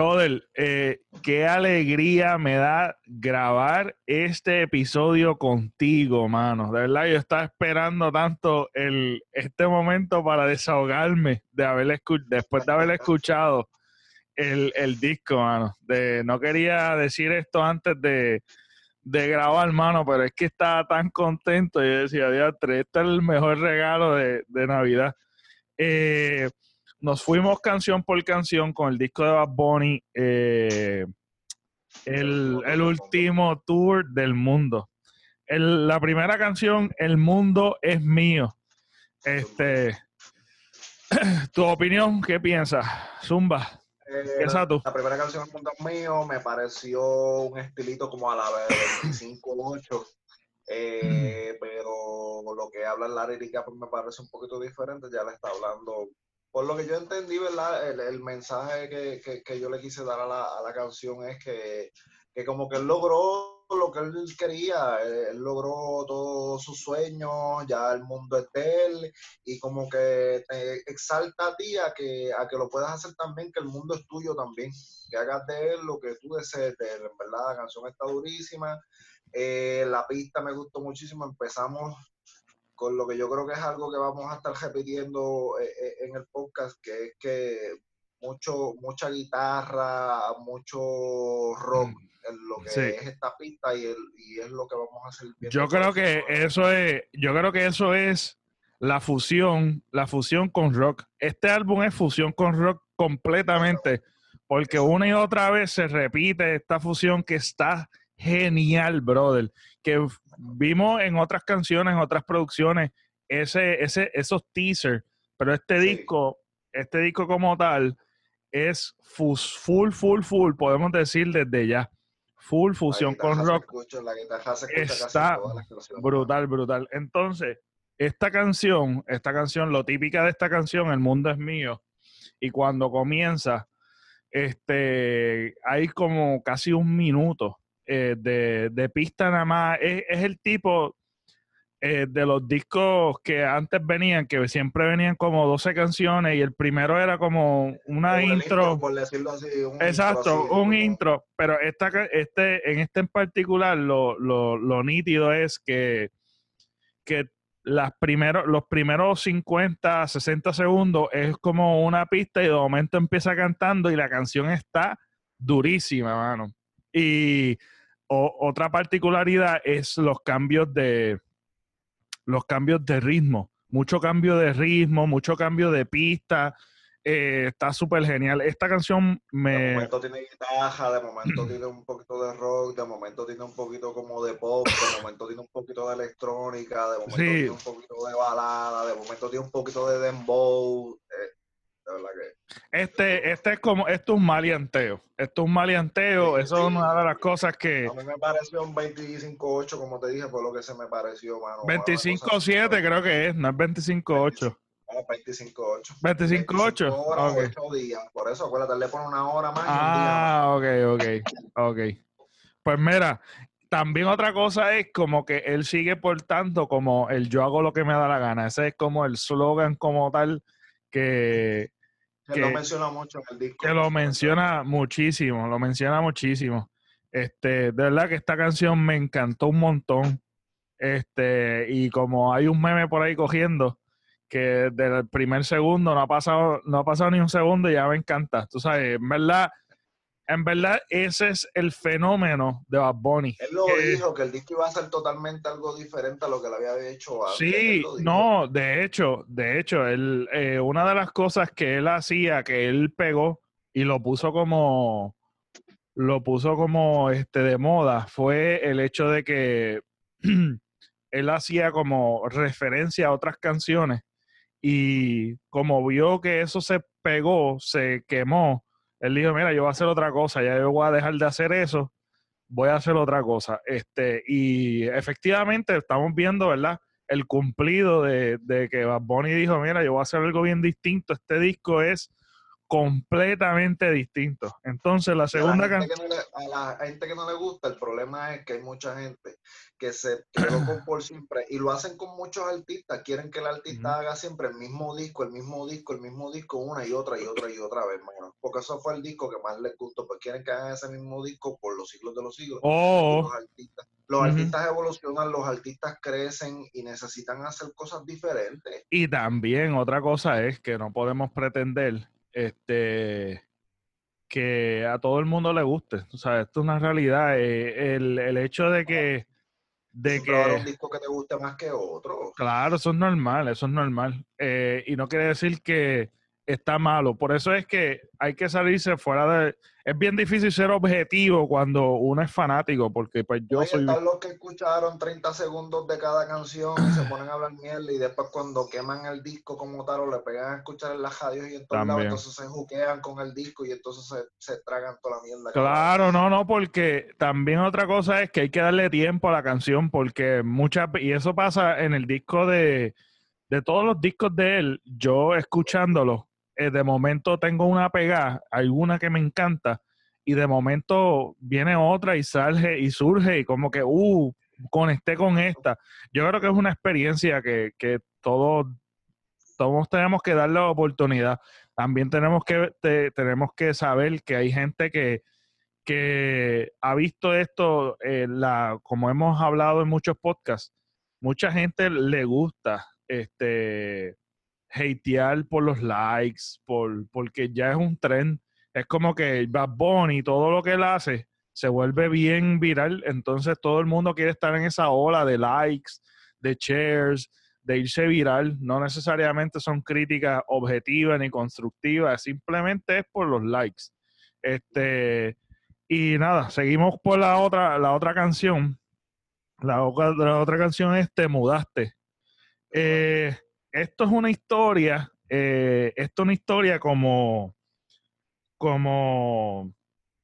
Brother, eh, qué alegría me da grabar este episodio contigo, mano. De verdad, yo estaba esperando tanto el, este momento para desahogarme de haber después de haber escuchado el, disco, mano. De, no quería decir esto antes de, grabar, mano, pero es que estaba tan contento. Yo decía, Dios, este es el mejor regalo de, de Navidad. Eh, nos fuimos canción por canción con el disco de Bad Bunny, eh, el, último tour del mundo. la primera canción, El mundo es mío. Este, tu opinión, ¿qué piensas? Zumba. Eh, la primera canción, El mundo es mío, me pareció un estilito como a la vez 25-8. Eh, pero lo que habla en la lírica pues me parece un poquito diferente, ya le está hablando por lo que yo entendí, ¿verdad? El, mensaje que, yo le quise dar a la, canción es que, como que él logró lo que él quería, él logró todos sus sueños, ya el mundo es de él, y como que te exalta a ti a que, a que lo puedas hacer también, que el mundo es tuyo también, que hagas de él lo que tú desees de él, verdad, la canción está durísima, eh, la pista me gustó muchísimo, empezamos con lo que yo creo que es algo que vamos a estar repitiendo eh, eh, en el podcast, que es que mucho, mucha guitarra, mucho rock mm, en lo que es esta pista y, es lo que vamos a hacer. Yo creo que eso es, yo creo que eso es la fusión, la fusión con rock. Este álbum es fusión con rock completamente, porque una y otra vez se repite esta fusión que está genial, brother. Que vimos en otras canciones, en otras producciones, ese, ese, esos teasers, pero este disco, este disco como tal, es full, full, full, podemos decir desde ya. Full fusión con rock. está brutal, brutal. Entonces, esta canción, esta canción, lo típica de esta canción, El mundo es mío, y cuando comienza, este, hay como casi un minuto eh, de, pista nada más. Es, el tipo eh, de los discos que antes venían, que siempre venían como 12 canciones y el primero era como una intro. por decirlo así, exacto, un intro. Pero esta, este, en este en particular, lo, lo, nítido es que, que las primeros, los primeros 50, 60 segundos es como una pista y de momento empieza cantando y la canción está durísima, mano. Y otra particularidad es los cambios de los cambios de ritmo. Mucho cambio de ritmo, mucho cambio de pista. Eh, está súper genial. Esta canción me. De momento tiene guitarra, de momento tiene un poquito de rock, de momento tiene un poquito como de pop, de momento tiene un poquito de electrónica, de momento tiene un poquito de balada, de momento tiene un poquito de dembow. Eh, este, este es como, esto es un malianteo. Esto es un malianteo, eso es una de las cosas que. A mí me pareció un 25-8, como te dije, fue lo que se me pareció, mano. 25-7 creo que es, no es 25-8. 25-8. 25-8. Okay. 8 días. Por eso, acuérdate, le pone una hora más. Ah, y un día ok, ok. Ok. Pues mira, también otra cosa es como que él sigue portando como el yo hago lo que me da la gana. Ese es como el slogan como tal que, que, lo menciona mucho en el disco. Que lo menciona muchísimo, lo menciona muchísimo. Este, de verdad que esta canción me encantó un montón. Este, y como hay un meme por ahí cogiendo, que del primer segundo no ha pasado, no ha pasado ni un segundo y ya me encanta. Tú sabes, en verdad, en verdad, ese es el fenómeno de Bad Bunny. Él lo dijo, que el disco iba a ser totalmente algo diferente a lo que le había hecho antes. Sí, no, de hecho, de hecho, él, eh, una de las cosas que él hacía, que él pegó y lo puso como, lo puso como este de moda, fue el hecho de que él hacía como referencia a otras canciones y como vio que eso se pegó, se quemó, él dijo, mira, yo voy a hacer otra cosa, ya yo voy a dejar de hacer eso, voy a hacer otra cosa. Este, y efectivamente estamos viendo, ¿verdad? El cumplido de, que Bad Bunny dijo, mira, yo voy a hacer algo bien distinto. Este disco es completamente distinto. Entonces, la segunda canción... A la gente que no le gusta, el problema es que hay mucha gente que se quedó con por siempre y lo hacen con muchos artistas. Quieren que el artista haga siempre el mismo disco, el mismo disco, el mismo disco, una y otra y otra y otra vez, Porque eso fue el disco que más les gustó. Pues quieren que hagan ese mismo disco por los siglos de los siglos. Oh. Los artistas, los artistas evolucionan, los artistas crecen y necesitan hacer cosas diferentes. Y también otra cosa es que no podemos pretender este que a todo el mundo le guste. O sea, esto es una realidad. Eh, el, el hecho de que de que un disco que te guste más que otro. Claro, eso es normal, eso es normal. Eh, y no quiere decir que está malo. Por eso es que hay que salirse fuera de... Es bien difícil ser objetivo cuando uno es fanático, porque pues yo soy... Están los que escucharon 30 segundos de cada canción y se ponen a hablar mierda y después cuando queman el disco como tal o le pegan a escuchar en las radios y en todos lados, entonces se juquean con el disco y entonces se, se tragan toda la mierda. Claro, no, no, porque también otra cosa es que hay que darle tiempo a la canción porque muchas... Y eso pasa en el disco de... De todos los discos de él, yo escuchándolo, eh, de momento tengo una pegada, alguna que me encanta, y de momento viene otra y sale y surge y como que, uh, conecté con esta. Yo creo que es una experiencia que, que todos, todos tenemos que darle la oportunidad. También tenemos que, tenemos que saber que hay gente que, que ha visto esto, eh, la, como hemos hablado en muchos podcasts, mucha gente le gusta este hatear por los likes, por, porque ya es un tren. Es como que Bad Bunny, todo lo que él hace, se vuelve bien viral. Entonces todo el mundo quiere estar en esa ola de likes, de shares, de irse viral. No necesariamente son críticas objetivas ni constructivas, simplemente es por los likes. Este, y nada, seguimos por la otra, la otra canción. La, otra, la otra canción es Te Mudaste. Eh, esto es una historia, eh, esto es una historia como, como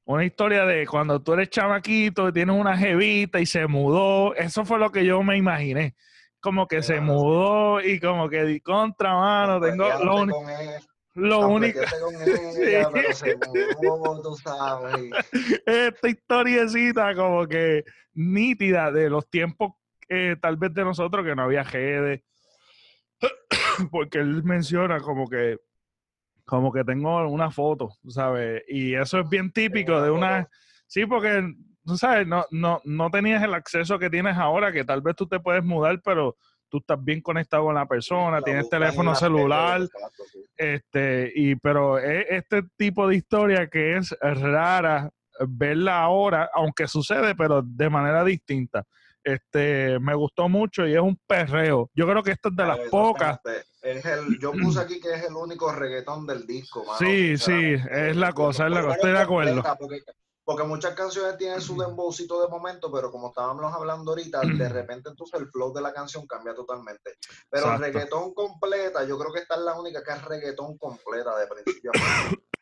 una historia de cuando tú eres chamaquito, tienes una jevita y se mudó. Eso fue lo que yo me imaginé. Como que se mudó y como que di contra mano, tengo lo, único. Lo único. Esta historiecita como que nítida de los tiempos eh, tal vez de nosotros que no había redes porque él menciona como que como que tengo una foto, ¿sabes? Y eso es bien típico de una... Sí, porque, tú sabes, no, no, no tenías el acceso que tienes ahora, que tal vez tú te puedes mudar, pero tú estás bien conectado con la persona, tienes teléfono celular, este, y pero es este tipo de historia que es rara verla ahora, aunque sucede, pero de manera distinta. Este, me gustó mucho y es un perreo. Yo creo que esta es de las pocas. Es el, yo puse aquí que es el único reggaetón del disco. Sí, sí, es la cosa, es la cosa. Estoy de acuerdo. Porque, muchas canciones tienen su dembowcito de momento, pero como estábamos hablando ahorita, de repente entonces el flow de la canción cambia totalmente. Pero el reggaetón completa, yo creo que esta es la única que es reggaetón completa de principio a fin.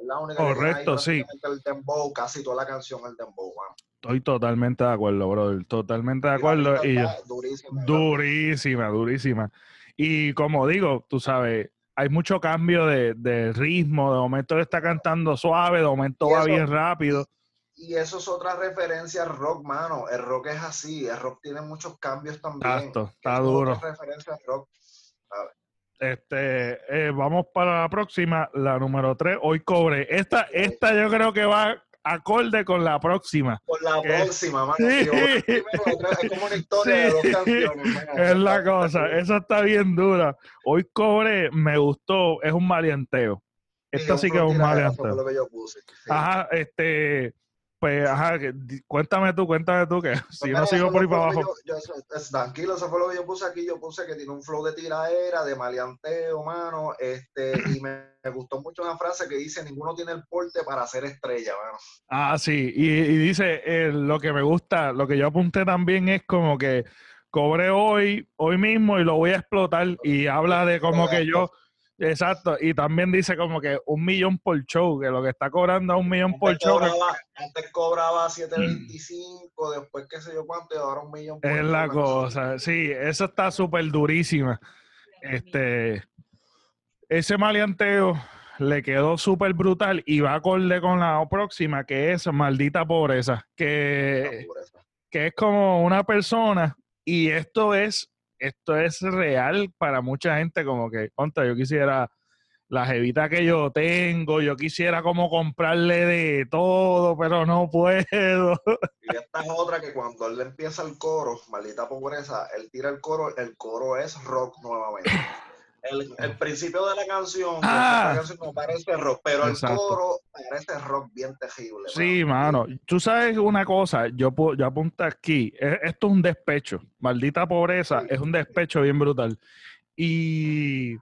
Es la única Correcto, que sí. El dembow, casi toda la canción el dembow, Estoy totalmente de acuerdo, brother. Totalmente de acuerdo. Y durísima, durísima, durísima. Y como digo, tú sabes, hay mucho cambio de, ritmo. De momento está cantando suave, de momento va bien rápido. Y eso es otra referencia al rock, mano. El rock es así. El rock tiene muchos cambios también. Exacto, está duro. referencia al rock. Este, eh, vamos para la próxima, la número 3. Hoy cobre. Esta, esta yo creo que va acorde con la próxima. Con la próxima, mano. Sí. es como una historia de dos canciones. Es la cosa, esa está bien dura. Hoy cobre, me gustó, es un maleanteo. Esta sí, que es un maleanteo. Ajá, este, pues, ajá, cuéntame tú, cuéntame tú que si no sigo por ahí para abajo. tranquilo, eso fue lo que yo puse aquí. Yo puse que tiene un flow de tiraera, de maleanteo, mano. Este, y me, gustó mucho una frase que dice: Ninguno tiene el porte para ser estrella, mano. Ah, sí. Y, y dice: eh, Lo que me gusta, lo que yo apunté también es como que cobré hoy, hoy mismo y lo voy a explotar. Y habla de como que yo Exacto, y también dice como que un millón por show, que lo que está cobrando es un millón por show. Antes cobraba 7.25, después qué sé yo cuánto, y ahora un millón por Es la cosa, sí, eso está súper durísima. Este, ese maleanteo le quedó súper brutal y va a acorde con la próxima, que es Maldita Pobreza, que, que es como una persona y esto es, esto es real para mucha gente, como que, contra, yo quisiera la jevita que yo tengo, yo quisiera como comprarle de todo, pero no puedo. Y esta es otra que cuando él empieza el coro, maldita pobreza, él tira el coro, el coro es rock nuevamente. El, principio de la canción, ah, canción no parece rock, pero el coro parece rock bien tejible. Sí, mano. Tú sabes una cosa, yo, yo apunto aquí, e, esto es un despecho. Maldita pobreza, es un despecho bien brutal. Y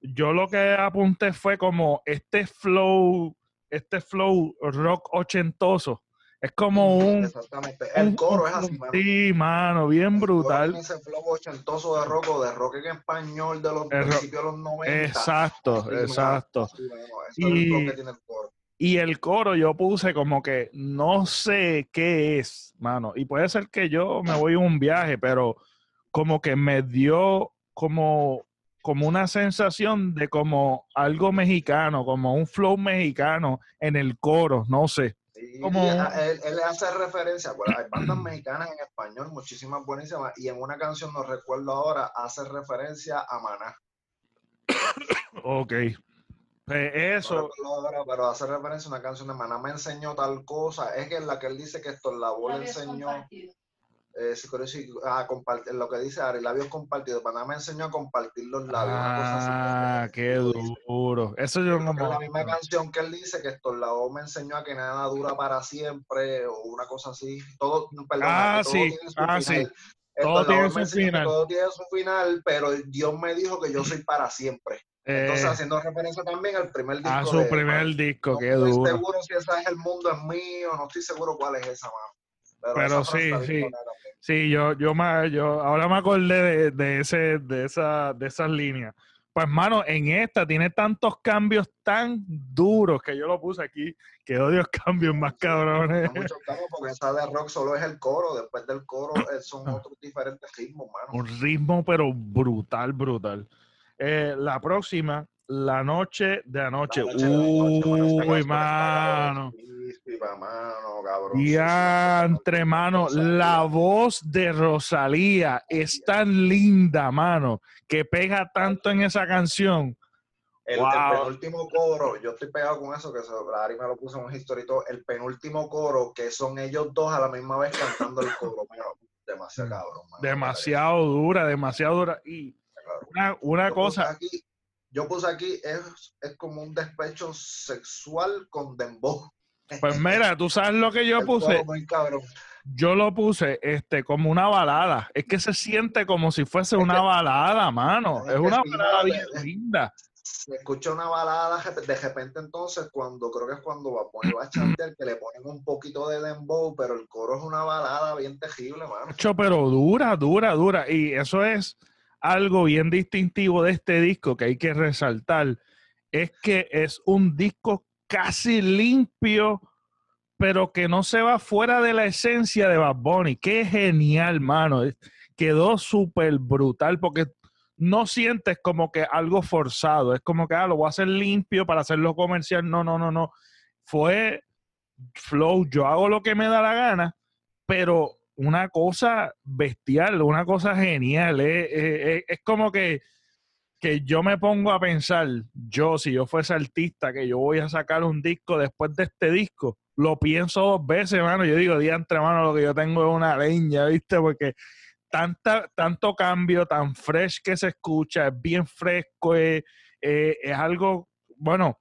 yo lo que apunté fue como este flow, este flow rock ochentoso. Es como un. Exactamente. El coro es así, mano. Sí, mano, bien brutal. Ese flow ochentoso de rock o de rock en español de los principios de los 90. Exacto, exacto. y, y el coro yo puse como que no sé qué es, mano. Y puede ser que yo me voy a un viaje, pero como que me dio como como una sensación de como algo mexicano, como un flow mexicano en el coro, no sé. Como... él, él, hace referencia, bueno, hay bandas mexicanas en español, muchísimas buenísimas, y en una canción, no recuerdo ahora, hace referencia a Maná. ok. Pues eso. pero hace referencia a una canción de Maná me enseñó tal cosa. Es que en la que él dice que esto la le enseñó eh, ah, compartir, lo que dice Ari, labios compartidos. Panamá me enseñó a compartir los labios. Ah, qué duro. Eso yo no la misma canción que él dice que estos labios me enseñó a que nada dura para siempre o una cosa así. Todo, perdón, ah, sí. ah, sí. Todo tiene su final. Todo tiene su final, pero Dios me dijo que yo soy para siempre. Entonces, eh, haciendo referencia también al primer disco. A su primer disco, qué duro. No estoy seguro si ese es el mundo es mío, no estoy seguro cuál es esa, mano. Pero, sí, sí. Sí, yo, yo, me, yo ahora me acordé de, ese, de, esa, de esas líneas. Pues, mano, en esta tiene tantos cambios tan duros que yo lo puse aquí, que odio cambios más cabrones. muchos cambios porque esa de rock solo es el coro, después del coro eh, son otros diferentes ritmos, mano. Un ritmo, pero brutal, brutal. Eh, la próxima, La Noche de Anoche. Uy, mano entre mano, la voz de Rosalía es tan linda, mano, que pega tanto en esa canción. El, penúltimo coro, yo estoy pegado con eso, que Ari me lo puso en un historito. El penúltimo coro, que son ellos dos a la misma vez cantando el coro, demasiado cabrón. demasiado dura, demasiado dura. Y una, cosa. aquí, yo puse aquí, es, es como un despecho sexual con dembow. Pues mira, tú sabes lo que yo puse. Yo lo puse este como una balada. Es que se siente como si fuese una balada, mano. Es, una balada bien linda. Se escucha una balada de repente entonces cuando creo que es cuando va a poner a chantear que le ponen un poquito de dembow, pero el coro es una balada bien tejible, mano. pero dura, dura, dura. Y eso es algo bien distintivo de este disco que hay que resaltar. Es que es un disco casi limpio, pero que no se va fuera de la esencia de Bad Bunny. Qué genial, mano. Quedó súper brutal porque no sientes como que algo forzado. Es como que, ah, lo voy a hacer limpio para hacerlo comercial. No, no, no, no. Fue flow. Yo hago lo que me da la gana, pero una cosa bestial, una cosa genial. es como que que yo me pongo a pensar, yo si yo fuese artista, que yo voy a sacar un disco después de este disco, lo pienso dos veces, hermano. Yo digo, día entre mano, lo que yo tengo es una leña, ¿viste? Porque tanta, tanto cambio, tan fresh que se escucha, es bien fresco, es, es algo, bueno,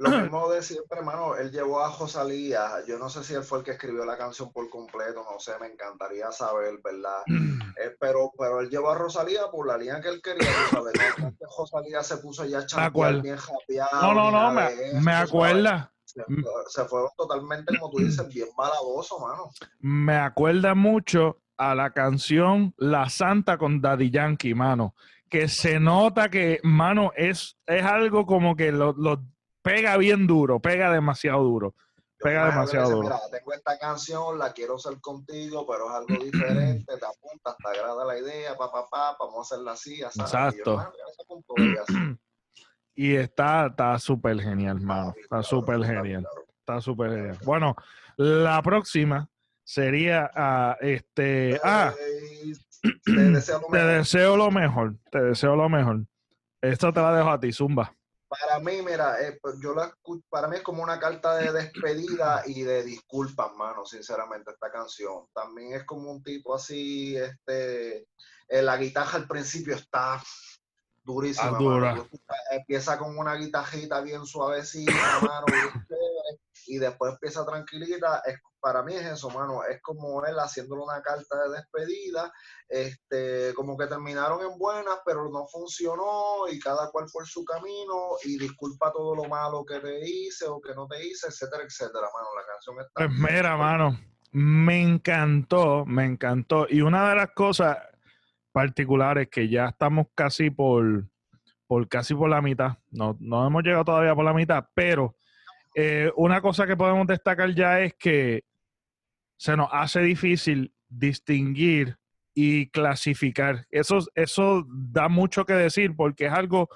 lo, mismo de siempre, hermano, él llevó a Rosalía, yo no sé si él fue el que escribió la canción por completo, no sé, me encantaría saber, ¿verdad? Eh, pero, pero él llevó a Rosalía por la línea que él quería, ¿sabes? No, Rosalía se puso ya champion, bien japeado. No, no, no, me, me acuerda. Se, fueron totalmente, como tú dices, bien maladoso, mano. Me acuerda mucho a la canción La Santa con Daddy Yankee, mano que se nota que, mano, es, es algo como que lo, pega bien duro, pega demasiado duro. Pega demasiado duro. Mira, tengo esta canción, la quiero hacer contigo, pero es algo diferente, te apuntas, te agrada la idea, pa, pa, pa, vamos a hacerla así, así. Exacto. Y está está súper genial, mano. Está súper genial. Está súper genial. Bueno, la próxima sería ah, este. Ah, te deseo lo te mejor. deseo lo mejor. Te deseo lo mejor. Esto te la dejo a ti, Zumba. Para mí, mira, eh, pues, yo la para mí es como una carta de despedida y de disculpas, mano, sinceramente, esta canción. También es como un tipo así, este, eh, la guitarra al principio está durísima, mano. Empieza con una guitarrita bien suavecita, mano, y después empieza tranquilita. Es, para mí es eso, mano, es como él haciéndole una carta de despedida, este, como que terminaron en buenas, pero no funcionó y cada cual por su camino y disculpa todo lo malo que te hice o que no te hice, etcétera, etcétera, mano. La canción está. Pues mira, mano, me encantó, me encantó. Y una de las cosas particulares que ya estamos casi por, por casi por la mitad, no, no hemos llegado todavía por la mitad, pero eh, una cosa que podemos destacar ya es que se nos hace difícil distinguir y clasificar. Eso, eso da mucho que decir porque es algo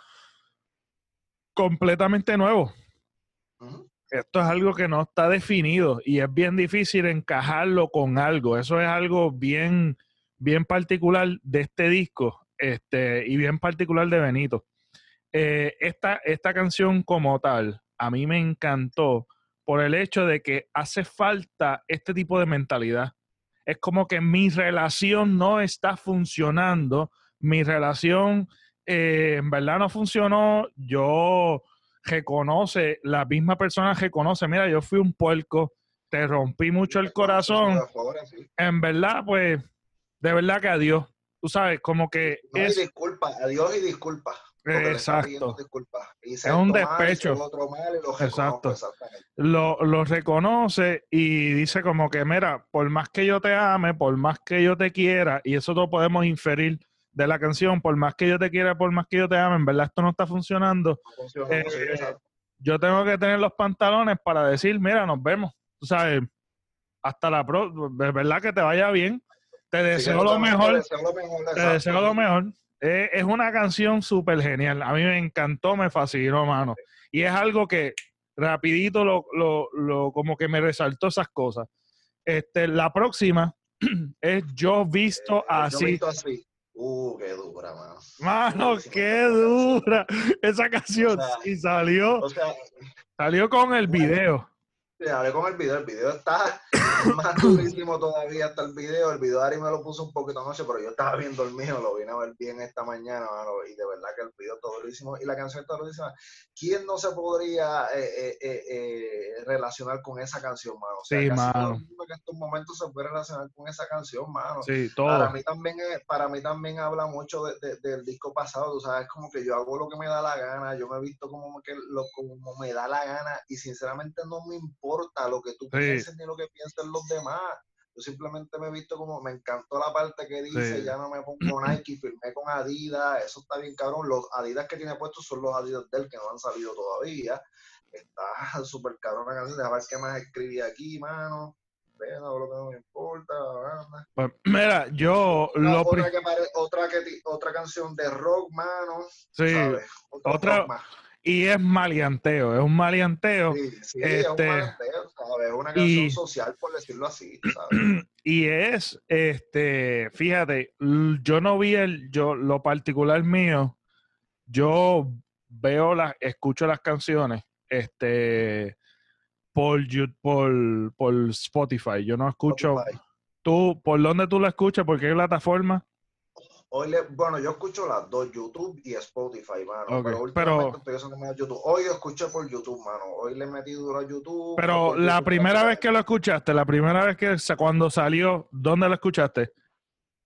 completamente nuevo esto es algo que no está definido y es bien difícil encajarlo con algo. Eso es algo bien, bien particular de este disco este, y bien particular de Benito. Eh, esta, esta canción como tal, a mí me encantó por el hecho de que hace falta este tipo de mentalidad. Es como que mi relación no está funcionando, mi relación eh, en verdad no funcionó, yo reconoce, la misma persona reconoce, mira, yo fui un puerco, te rompí mucho el corazón, en verdad, pues, de verdad que adiós. Tú sabes, como que No, y es disculpa, adiós y disculpa. Exacto, Es un despecho. Exacto. lo, lo reconoce y dice como que, mira, por más que yo te ame, por más que yo te quiera, y eso lo podemos inferir de la canción, por más que yo te quiera, por más que yo te ame, en verdad esto no está funcionando, No Eh, yo tengo que tener los pantalones para decir, mira, nos vemos. Tú sabes, hasta la próxima, de verdad que te vaya bien. Te deseo lo mejor. Te deseo lo mejor, Te deseo lo mejor. Eh, es una canción súper genial. A mí me encantó, me fascinó, mano. Y es algo que rapidito lo, lo, lo- como que me resaltó esas cosas. Este, la próxima es Yo Visto Eh, Yo Así. visto así. Uh, qué dura, mano. Mano, qué dura esa canción. O sea, Y salió, O sea, salió con el video. Hablé con el video. El video está más durísimo todavía hasta el video. El video Ari me lo puso un poquito anoche, pero yo estaba bien dormido. Lo vine a ver bien esta mañana, mano. Y de verdad que el video está durísimo. Y la canción está durísima. ¿Quién no se podría eh, eh, eh, eh, relacionar con esa canción, mano? O sea, Sí, todo mano. el mundo que en estos momentos se puede relacionar con esa canción, mano. Sí, Para todo. mí también es- para mí también habla mucho de- de- del disco pasado, tú sabes, como que yo hago lo que me da la gana, yo me he visto como que lo como me da la gana y sinceramente no me importa lo que tú Sí. pienses ni lo que piensen los demás. Yo simplemente me he visto como me encantó la parte que dice, Sí. ya no me pongo Nike, firmé con Adidas, eso está bien cabrón. Los Adidas que tiene puestos son los Adidas del que no han salido todavía. Está súper cabrón la canción, déjame ver qué más escribí aquí, mano. Pero lo que no me importa, banda. Pues, mira, yo Otra, lo otra, que pare- otra, que otra canción de rock, mano. sí, otra- rock más. Y es maleanteo, es un maleanteo. Sí, sí, es un este, maleanteo, ¿sabes? Es una canción y- social, por decirlo así, ¿sabes? Y es, este, fíjate, yo no vi el, yo, lo particular mío, yo veo las, escucho las canciones, este, por, por, por Spotify. Yo no escucho, Spotify. tú, ¿por dónde tú la escuchas? ¿Por qué plataforma? Hoy le, bueno, yo escucho las dos, YouTube y Spotify, mano. Pero últimamente pero- estoy usando más YouTube. Hoy lo escuché por YouTube, mano. Hoy le metí duro a YouTube. Pero la YouTube, primera vez que lo escuchaste, la primera vez que cuando salió, ¿dónde lo escuchaste?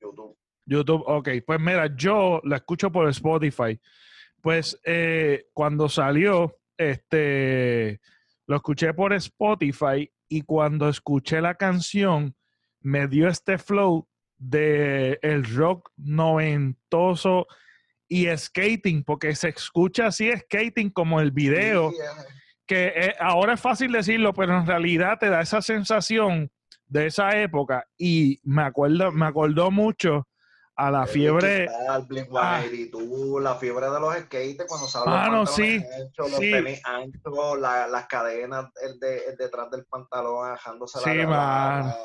YouTube. YouTube, ok. Pues mira, yo la escucho por Spotify. Pues eh, cuando salió, este, lo escuché por Spotify y cuando escuché la canción, me dio este flow de el rock noventoso y skating, porque se escucha así skating como el video eh, que eh, ahora es fácil decirlo, pero en realidad te da esa sensación de esa época y me acuerdo, me acordó mucho a la El fiebre. Blink Ah. 182, la fiebre de los skaters cuando salen Mano, los sí, anchos, los sí. tenis anchos, la- las cadenas el de, el detrás del pantalón, bajándose Sí, la, la.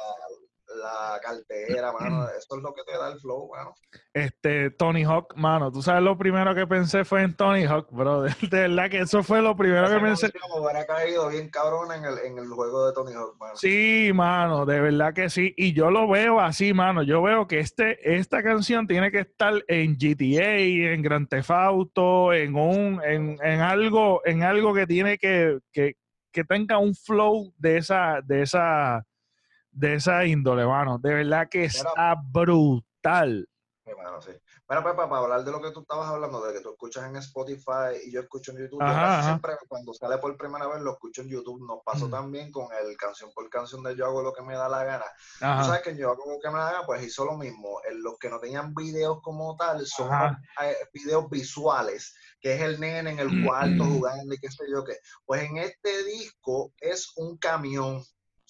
La, cartera, mano. Eso es lo que te da el flow, mano. Este, Tony Hawk, mano, tú sabes lo primero que pensé fue en Tony Hawk, bro. De, verdad que eso fue lo primero Esa que pensé. hubiera caído bien cabrón en el, en el juego de Tony Hawk, mano. Sí, mano, de verdad que sí. Y yo lo veo así, mano. Yo veo que este, esta canción tiene que estar en GTA, en Grand Theft Auto, en un, en, en algo, en algo que tiene que, que, que tenga un flow de esa, de esa, de esa índole, mano. De verdad que está brutal. Mano, sí. Mira, Pepa, para hablar de lo que tú estabas hablando, de que tú escuchas en Spotify y yo escucho en YouTube, yo Ajá, siempre cuando sale por primera vez lo escucho en YouTube. Nos pasó Mm. también con el canción por canción de Yo hago lo que me da la gana. Tú Ajá. sabes que Yo hago lo que me da la gana, pues hizo lo mismo. En los que no tenían videos como tal, son eh, videos visuales, que es el nene en el cuarto jugando y qué sé yo qué. Pues en este disco es un camión,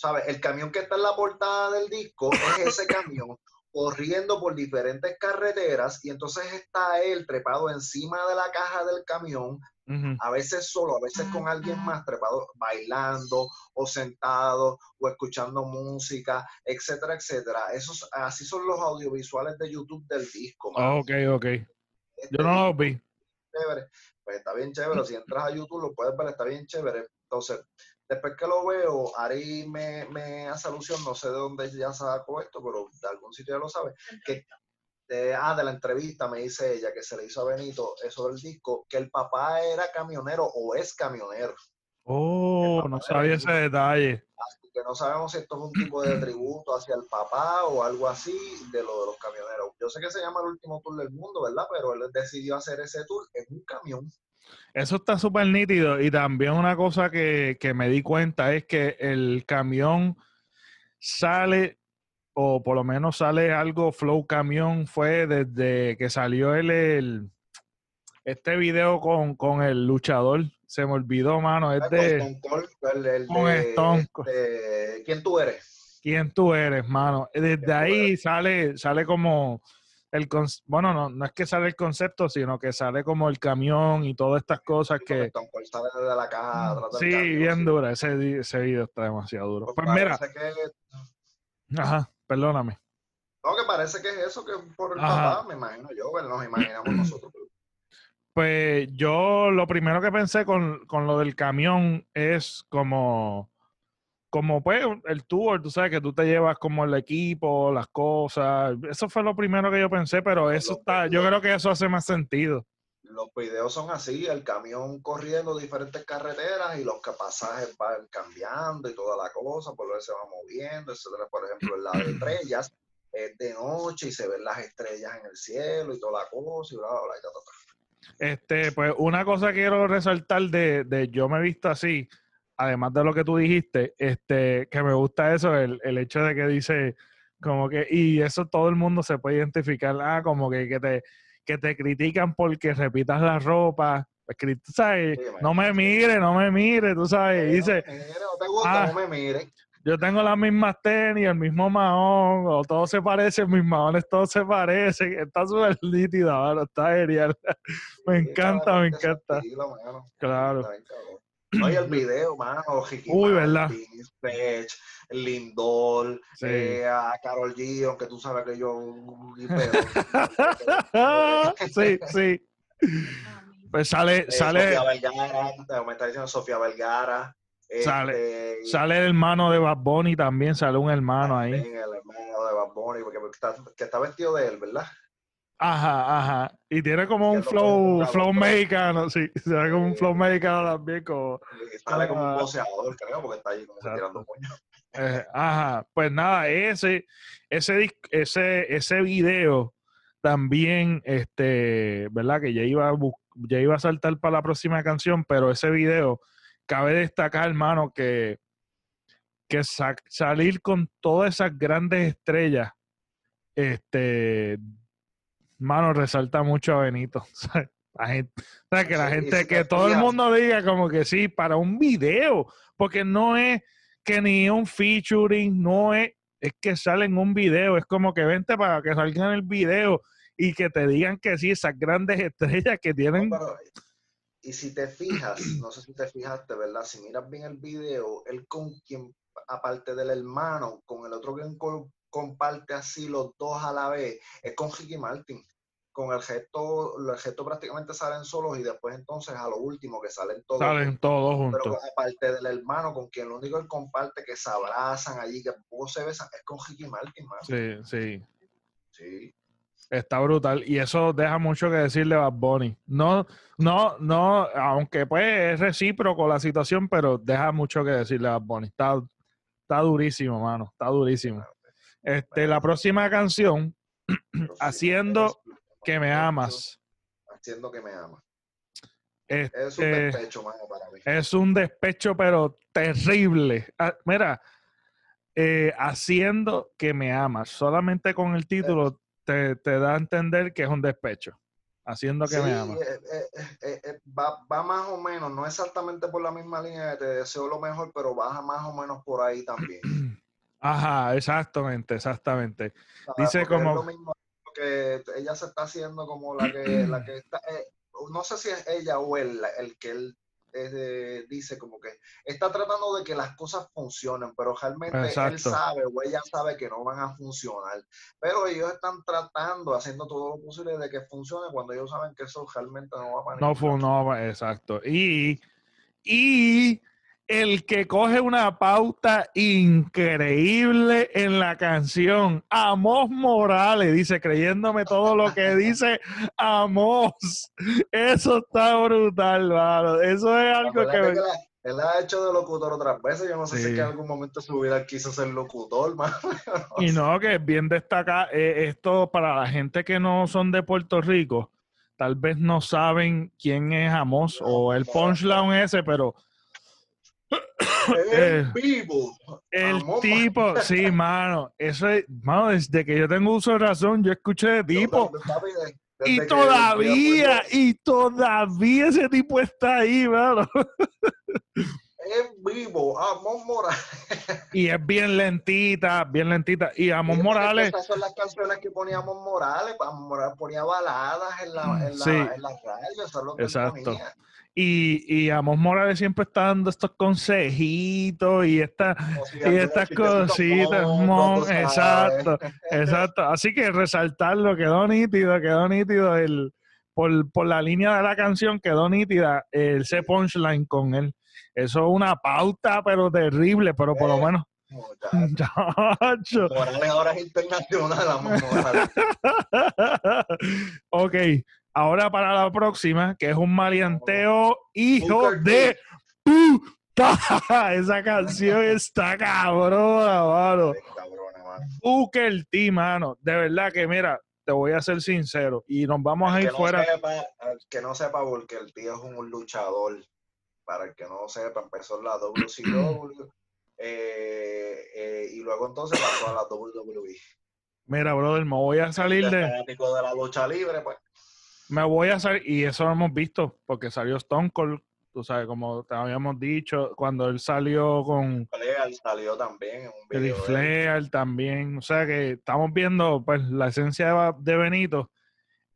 ¿sabes? El camión que está en la portada del disco es ese camión corriendo por diferentes carreteras y entonces está él trepado encima de la caja del camión, a veces solo, a veces con alguien más trepado, bailando o sentado o escuchando música, etcétera, etcétera. Esos, así son los audiovisuales de YouTube del disco. mano. Ok, ok. Este Yo no lo vi. chévere. Pues está bien chévere. Si entras a YouTube lo puedes ver, está bien chévere. Entonces, después que lo veo, Ari me, me hace alusión, no sé de dónde ya sacó esto, pero de algún sitio ya lo sabe, que de, ah, de la entrevista me dice ella que se le hizo a Benito eso del disco, que el papá era camionero o es camionero. Oh, no sabía ese detalle. Así que no sabemos si esto es un tipo de tributo hacia el papá o algo así de lo de los camioneros. Yo sé que se llama el último tour del mundo, ¿verdad? Pero él decidió hacer ese tour en un camión. Eso está súper nítido. Y también una cosa que, que me di cuenta es que el camión sale, o por lo menos sale algo flow camión, fue desde que salió el, el- este video con, con el luchador. Se me olvidó, mano. Es Con de el, el Con de, Stone este, ¿Quién tú eres? quién tú eres, mano. Desde ahí eres? sale, sale como el. Bueno, no, no es que sale el concepto, sino que sale como el camión y todas estas cosas que. Stone Cold sale de la caja del Sí, bien sí. dura. Ese, ese video está demasiado duro. Pues Pues mira, que, ajá, perdóname. no, que parece que es eso, que por el papá, me imagino yo, nos imaginamos nosotros. Pues yo lo primero que pensé con, con lo del camión es como, como pues el tour, tú sabes que tú te llevas como el equipo, las cosas. Eso fue lo primero que yo pensé, pero eso Los está, yo videos. creo que eso hace más sentido. Los videos son así, el camión corriendo diferentes carreteras y los pasajes van cambiando y toda la cosa, por lo que se va moviendo, etcétera. Por ejemplo, en la de estrellas es de noche y se ven las estrellas en el cielo y toda la cosa y bla, bla, bla, y ta, ta, ta. Este, pues una cosa quiero resaltar de, de yo me he visto así, además de lo que tú dijiste, este, que me gusta eso, el, el hecho de que dice, como que, y eso todo el mundo se puede identificar, ah, como que, que te, que te critican porque repitas la ropa, pues, tú sabes, Sí, no me mire, no me mire, tú sabes, dice, Mira, no te gusta, ah. no me mires. yo tengo las mismas tenis, el mismo mahón, o todo se parece, mis mahones todos se parecen, está súper nítido, mano, está genial, me encanta, me encanta. estilo. Claro. Está bien. No, y el video, mano, Uy, ¿verdad? Pech, Lindol, Sí. eh, a Carol G, aunque tú sabes que yo... sí, sí. Pues sale, Eh, sale, Sofía Vergara, me está diciendo Sofía Vergara. Sale- este, sale el hermano de Bad Bunny también, sale un hermano ahí. también El hermano de Bad Bunny, porque está, que está vestido de él, ¿verdad? Ajá, ajá. Y tiene como un lo flow, flow mexicano, sí. Se ve como un flow mexicano también, como. Sale como un boxeador, creo, porque está ahí como tirando puños. eh, ajá. Pues nada, ese, ese, ese, ese video también, este, ¿verdad? Que ya iba a ya iba a saltar para la próxima canción, pero ese video, cabe destacar, hermano, que, que sa- salir con todas esas grandes estrellas, este, mano, resalta mucho a Benito. ¿sabes? La gente, o sea, que la Sí, gente, que todo el mundo diga como que sí, para un video, porque no es que ni un featuring, no es, es que sale en un video, es como que vente para que salga en el video y que te digan que sí, esas grandes estrellas que tienen. y si te fijas, no sé si te fijaste, ¿verdad? Si miras bien el video, él con quien, aparte del hermano, con el otro que comparte así los dos a la vez, es con Ricky Martin con el gesto, los gestos prácticamente salen solos y después entonces a lo último que salen todos. Salen todos juntos. Pero aparte del hermano con quien lo único que comparte que se abrazan allí, que poco se besan, es con Ricky Martin, Sí, sí. Sí. Está brutal. Y eso deja mucho que decirle a Bad Bunny. No, no, no, aunque pues es recíproco la situación, pero deja mucho que decirle a Bad Bunny. Está, está durísimo, mano. Está durísimo. Este, la próxima canción, haciendo que me amas. Haciendo que me amas. es un este, despecho, mano, para mí. Es un despecho, pero terrible. Ah, mira, eh, haciendo que me amas. Solamente con el título te, da a entender que es un despecho. Haciendo que me amas. Eh, eh, va, va, más o menos, no exactamente por la misma línea de te deseo lo mejor, pero baja más o menos por ahí también. Ajá, exactamente, exactamente. Dice como que ella se está haciendo como la que, la que está, eh, no sé si es ella o él, el que él dice como que está tratando de que las cosas funcionen, pero realmente él sabe o ella sabe que no van a funcionar. Pero ellos están tratando, haciendo todo lo posible de que funcione cuando ellos saben que eso realmente no va a No, no, exacto. Y, y el que coge una pauta increíble en la canción. Amos Morales, dice, creyéndome todo lo que dice Amos. Eso está brutal, mano. Eso es algo que... él ha hecho de locutor otras veces. Yo no sé si en algún momento su vida quiso ser locutor, mano. y no, que es bien destaca eh, esto para la gente que no son de Puerto Rico. Tal vez no saben quién es Amos o el punchline ese, pero el, vivo. El tipo, sí, mano. Eso es, mano, desde que yo tengo uso de razón, yo escuché de tipo. y todavía, y todavía ese tipo está ahí, mano. Es vivo, Amon Morales. Y es bien lentita, bien lentita. Y Amon Morales. Esas son las canciones que ponía Amon Morales. Amon Morales ponía baladas en la, en la, en la radio. Eso es lo que Exacto. Ponía. Y, y Amos Morales siempre está dando estos consejitos y, esta, y estas cositas. exacto, exacto. Así que resaltarlo, quedó nítido, quedó nítido el, por, por la línea de la canción, quedó nítida el C punchline con él. Eso es una pauta, pero terrible, pero por lo eh, menos. Morales ahora es internacional, ok, Ahora para la próxima, que es un maleanteo hijo de puta. Esa canción está cabrona, mano. Booker T, mano. De verdad que, mira, te voy a ser sincero. Y nos vamos a ir fuera. que no sepa, porque el tío es un luchador. Para el que no sepa, empezó en la WCW. Eh, eh, y luego entonces pasó a la WWE. Mira, brother, me voy a salir de. de la lucha libre, pues me voy a salir, y eso lo hemos visto, porque salió Stone Cold, tú sabes, como te habíamos dicho, cuando él salió con... Flair salió también en un video. Flair también, o sea que estamos viendo pues la esencia de, Benito,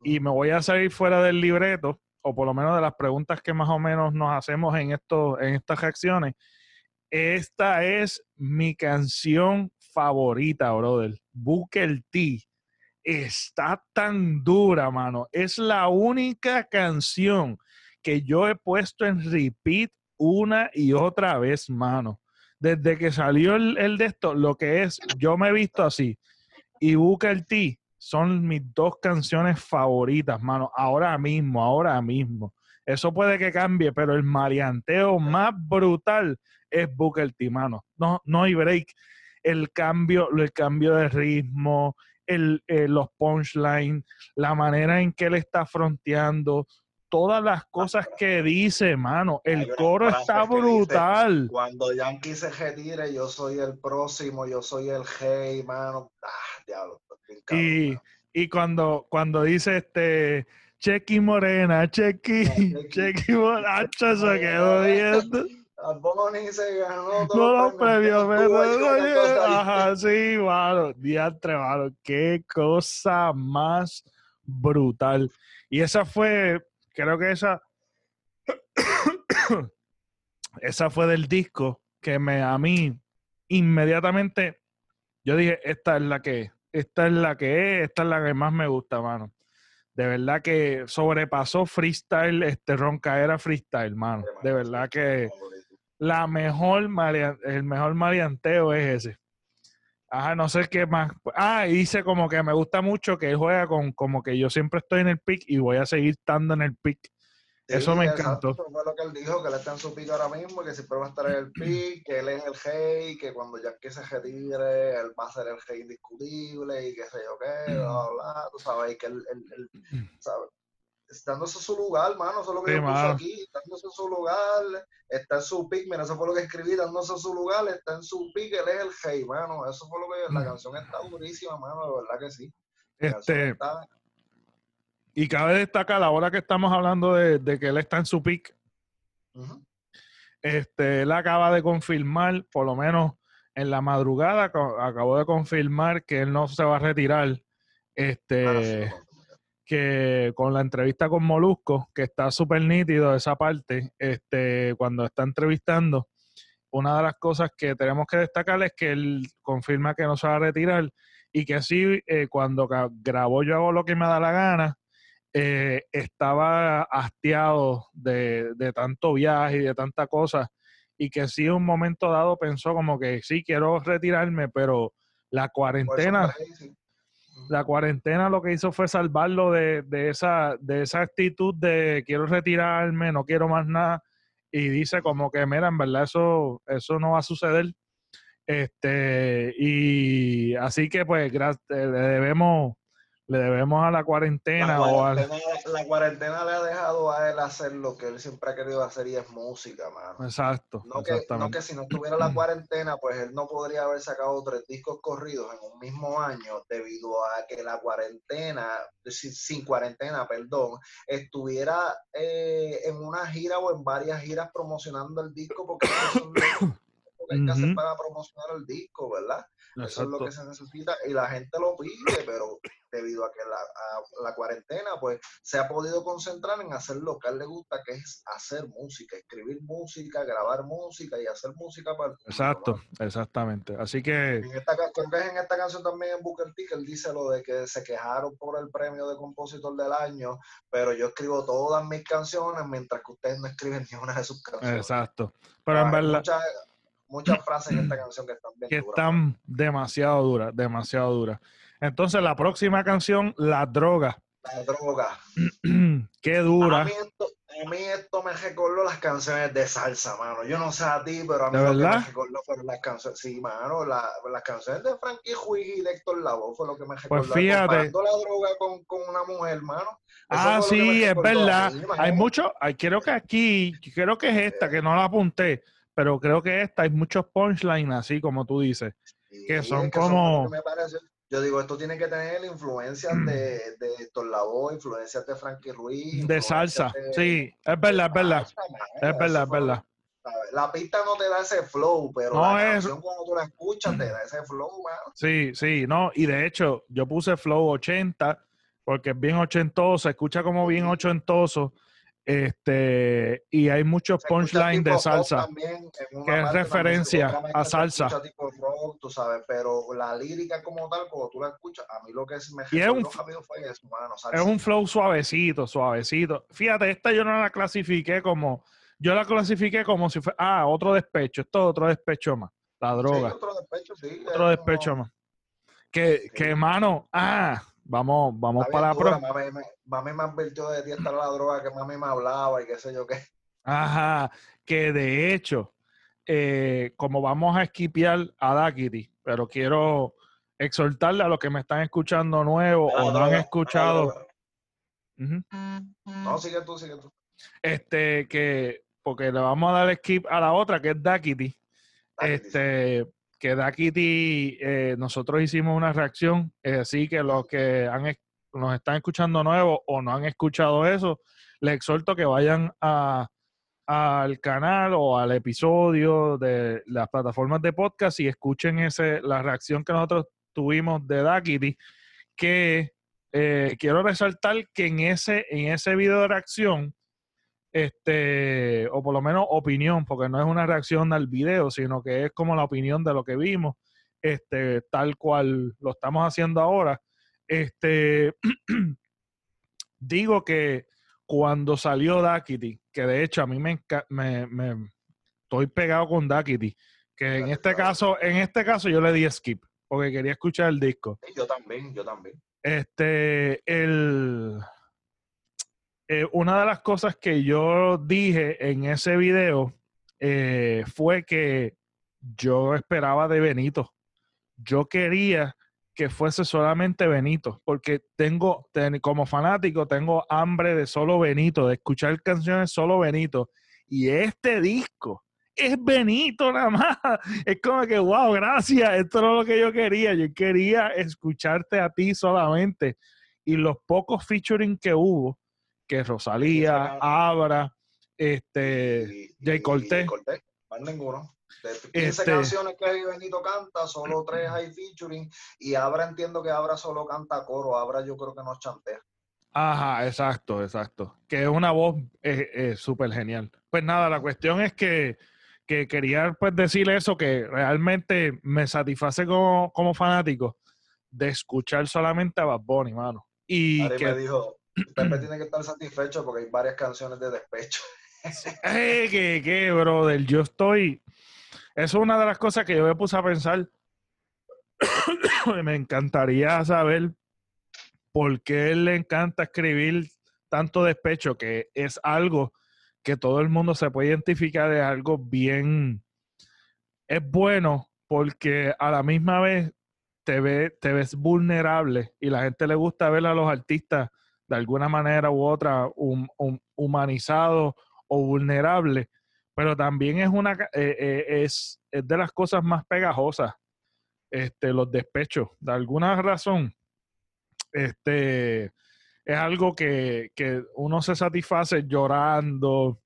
y me voy a salir fuera del libreto, o por lo menos de las preguntas que más o menos nos hacemos en, esto, en estas reacciones. Esta es mi canción favorita, brother. Booker T está tan dura, mano. Es la única canción que yo he puesto en repeat una y otra vez, mano. Desde que salió el, de esto, lo que es, yo me he visto así. Y Booker T son mis dos canciones favoritas, mano. Ahora mismo, ahora mismo. Eso puede que cambie, pero el marianteo más brutal es Booker T, mano. No, no hay break. El cambio, el cambio de ritmo, el, eh, los punchlines, la manera en que él está fronteando, todas las cosas que dice, mano. El coro está brutal. Cuando Yankee se retire, yo soy el próximo, yo soy el hey, mano. Ah, diablo. y, y cuando, cuando dice este. Chequi Morena, Chequi, Chequi Morena, se quedó viendo. Bonnie se ganó todos los premios. Ajá, sí, mano. Diantre, mano. Qué cosa más brutal. Y esa fue, creo que esa, esa fue del disco que me, a mí, inmediatamente, yo dije, esta es la que es, esta es la que es, esta es la que más me gusta, mano. De verdad que sobrepasó freestyle, este roncaera freestyle, mano. De verdad que la mejor el mejor marianteo es ese. Ajá, no sé qué más. Ah, dice como que me gusta mucho que él juega con como que yo siempre estoy en el pick y voy a seguir estando en el pick. eso me encantó. Eso fue lo que él dijo, que él está en su pick ahora mismo, que siempre va a estar en el pick, que él es el rey, que cuando ya que se retire, él va a ser el rey indiscutible y que sé yo qué, bla, bla, tú sabes, que él, él, él ¿sabes? Dándose su lugar, mano, eso es lo que yo puse aquí, dándose su lugar, está en su pick, mira, eso fue lo que escribí, dándose su lugar, está en su pick, él es el hey, mano, eso fue lo que, la mm. canción está durísima, mano, de verdad que sí. Este, Y cabe destacar, ahora que estamos hablando de, que él está en su pick, este, él acaba de confirmar, por lo menos en la madrugada, acabó de confirmar que él no se va a retirar. Este, que con la entrevista con Molusco, que está súper nítido esa parte, este, cuando está entrevistando, una de las cosas que tenemos que destacar es que él confirma que no se va a retirar y que sí, eh, cuando grabó Yo hago lo que me da la gana, eh, estaba hastiado de, de, tanto viaje y de tanta cosa y que sí, un momento dado pensó como que sí, quiero retirarme, pero la cuarentena la cuarentena lo que hizo fue salvarlo de, esa, de esa actitud de quiero retirarme, no quiero más nada. Y dice como que, mira, en verdad eso, eso no va a suceder. Este, y así que pues le debemos le debemos a la cuarentena, la cuarentena, o La cuarentena le ha dejado a él hacer lo que él siempre ha querido hacer y es música, mano. Exacto. No que, no que si no tuviera la cuarentena, pues él no podría haber sacado tres discos corridos en un mismo año debido a que la cuarentena, sin, cuarentena, perdón, estuviera eh, en una gira o en varias giras promocionando el disco porque eso es lo que hay que hacer para promocionar el disco, ¿verdad? Eso es lo que se necesita y la gente lo pide, pero debido a que la, la, cuarentena, pues se ha podido concentrar en hacer lo que a él le gusta, que es hacer música, escribir música, grabar música y hacer música para el Exacto, exactamente. Así que... En esta, creo que es en esta canción también en Booker T que él dice lo de que se quejaron por el premio de compositor del año, pero yo escribo todas mis canciones mientras que ustedes no escriben ni una de sus canciones. Exacto. Pero en verdad muchas frases en esta canción que están bien que están demasiado duras, demasiado duras. Entonces, la próxima canción, La Droga. La Droga. Qué dura. A mí, esto, me recordó las canciones de salsa, mano. Yo no sé a ti, pero a mí lo que me recordó fueron las canciones. Sí, mano, las canciones de Frankie Ruiz y de Héctor Lavoe fue lo que me pues recordó. Pues fíjate. la droga con, con una mujer, mano. ah, sí, es verdad. hay mucho, hay, creo que aquí, creo que es esta, que no la apunté pero creo que esta hay muchos punchlines así como tú dices, que son como... yo digo, esto tiene que tener influencias de, de Héctor influencias de Frankie Ruiz. De salsa, sí, es verdad, es verdad. es verdad, es verdad. La pista no te da ese flow, pero la canción cuando tú la escuchas te da ese flow, man. Sí, sí, no, y de hecho yo puse flow 80 porque es bien ochentoso, escucha como bien ochentoso este, y hay muchos punchlines de salsa que es referencia a salsa. tú sabes, pero la lírica como tal, cuando tú la escuchas, a mí lo que me y es un, fue eso, Es un flow suavecito, suavecito. Fíjate, esta yo no la clasifiqué como, yo la clasifiqué como si fuera, ah, otro despecho, esto es otro despecho más, la droga. otro despecho, sí. Otro despecho más. Que, que, mano, ah, Vamos, vamos para la prueba. Mami, me advirtió de ti estar la droga que mami me hablaba y qué sé yo qué. Ajá, que de hecho, eh, como vamos a esquipear a Dakity, pero quiero exhortarle a los que me están escuchando nuevos o no han escuchado. No, sigue tú, sigue tú. Este, que, porque le vamos a dar skip a la otra, que es Dakity. Este, que Da Kitty, eh, nosotros hicimos una reacción, así que los que nos están escuchando nuevos o no han escuchado eso, les exhorto que vayan al canal o al episodio de las plataformas de podcast y escuchen ese, la reacción que nosotros tuvimos de Da Kitty, que eh, quiero resaltar que en ese, en ese video de reacción, este, o por lo menos opinión, porque no es una reacción al video, sino que es como la opinión de lo que vimos, este, tal cual lo estamos haciendo ahora. Este, digo que cuando salió Dakity, que de hecho a mí me, me, me estoy pegado con Dakity, que en este caso, en este caso yo le di skip, porque quería escuchar el disco. Yo también, yo también. Este, el, eh, una de las cosas que yo dije en ese video eh, fue que yo esperaba de Benito. Yo quería que fuese solamente Benito, porque tengo, como fanático, tengo hambre de solo Benito, de escuchar canciones solo Benito. Y este disco es Benito nada más. Es como que, wow, gracias, esto es lo que yo quería. Yo quería escucharte a ti solamente. Y los pocos featuring que hubo, que Rosalía, Abra, este, Jay Cortés. Más ninguno. De 15 este canciones que Benito canta, solo tres hay featuring. Y Abra entiendo que Abra solo canta coro. Abra yo creo que no chantea. Ajá, exacto, exacto. Que es una voz súper genial. Pues nada, la cuestión es que, que, quería pues decir eso, que realmente me satisface como, como fanático de escuchar solamente a Bad Bunny, mano. Y que, me dijo, Pepe tiene que estar satisfecho porque hay varias canciones de despecho. eh, que, que, brother, yo estoy. Eso es una de las cosas que yo me puse a pensar. me encantaría saber por qué él le encanta escribir tanto despecho, que es algo que todo el mundo se puede identificar, es algo bien. Es bueno porque a la misma vez te, ve, te ves vulnerable y la gente le gusta ver a los artistas de alguna manera u otra humanizado o vulnerable, pero también es una eh, eh, es, de las cosas más pegajosas, este, los despechos. De alguna razón, este es algo que, que uno se satisface llorando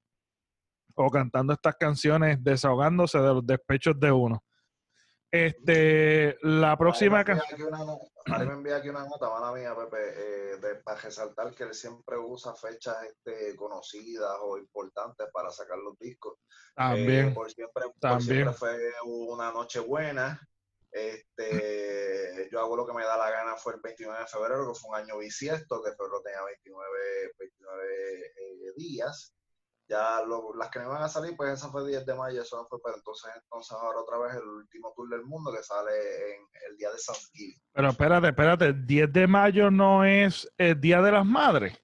o cantando estas canciones, desahogándose de los despechos de uno. Este, la próxima canción. Ahí me envía aquí una nota, mala mía, Pepe, eh, de, para resaltar que él siempre usa fechas este, conocidas o importantes para sacar los discos. También. Eh, por, siempre, también. fue una noche buena. Este, yo hago lo que me da la gana, fue el 29 de febrero, que fue un año bisiesto, que febrero tenía 29, 29 eh, días ya las que me van a salir, pues esa fue el 10 de mayo, eso no fue, pero entonces, entonces ahora otra vez el último tour del mundo que sale en el día de San Gil. Pero espérate, espérate, 10 de mayo no es el Día de las Madres.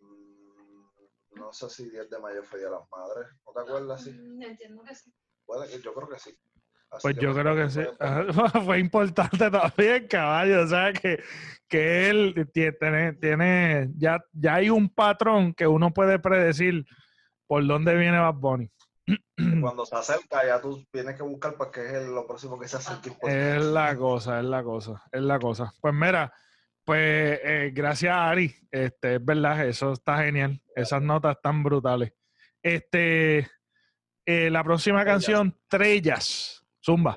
Mm, no sé si 10 de mayo fue Día de las Madres, ¿no te acuerdas? Sí? Mm, entiendo que sí. Puede, yo creo que sí pues yo creo que sí. Fue importante también, caballo. O sea, que, que él tiene, tiene ya, ya hay un patrón que uno puede predecir por dónde viene Bad Bunny. Cuando se acerca, ya tú tienes que buscar porque pues, es lo próximo que se acerca. Es la cosa, es la cosa, es la cosa. Pues mira, pues eh, gracias Ari, este, es verdad, eso está genial. Esas notas están brutales. Este, eh, la próxima canción, Trellas. Zumba.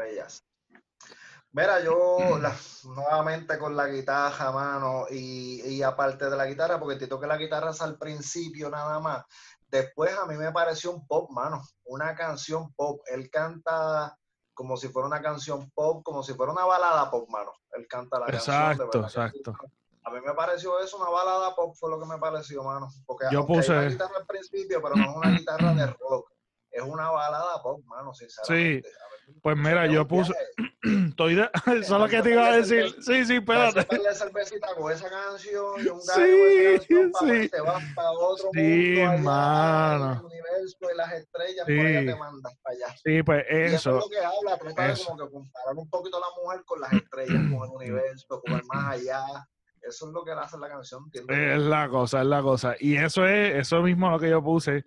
Mira, yo nuevamente con la guitarra, mano, y, aparte de la guitarra, porque te toque la guitarra al principio nada más. Después a mí me pareció un pop, mano, una canción pop. Él canta como si fuera una canción pop, como si fuera una balada pop, mano. Él canta la canción. Exacto, exacto. A mí me pareció eso, una balada pop fue lo que me pareció, mano. Porque yo puse... hay una guitarra al principio, pero no es una guitarra de rock. Es una balada pop, mano, sinceramente. Sí. Pues mira, yo puse. Estoy de... Eso es lo que te iba a decir. Sí, sí, espérate. cervecita con esa canción y un gallo sí, sí. te vas para otro sí, mundo. mano. El universo y las estrellas, sí. por allá te mandas para allá. Sí, pues eso. Y eso es lo que habla, trata de como que comparar un poquito a la mujer con las estrellas, con el universo, con el más allá. Eso es lo que hace la canción. Es la cosa, es la cosa. Y eso es, eso mismo lo que yo puse.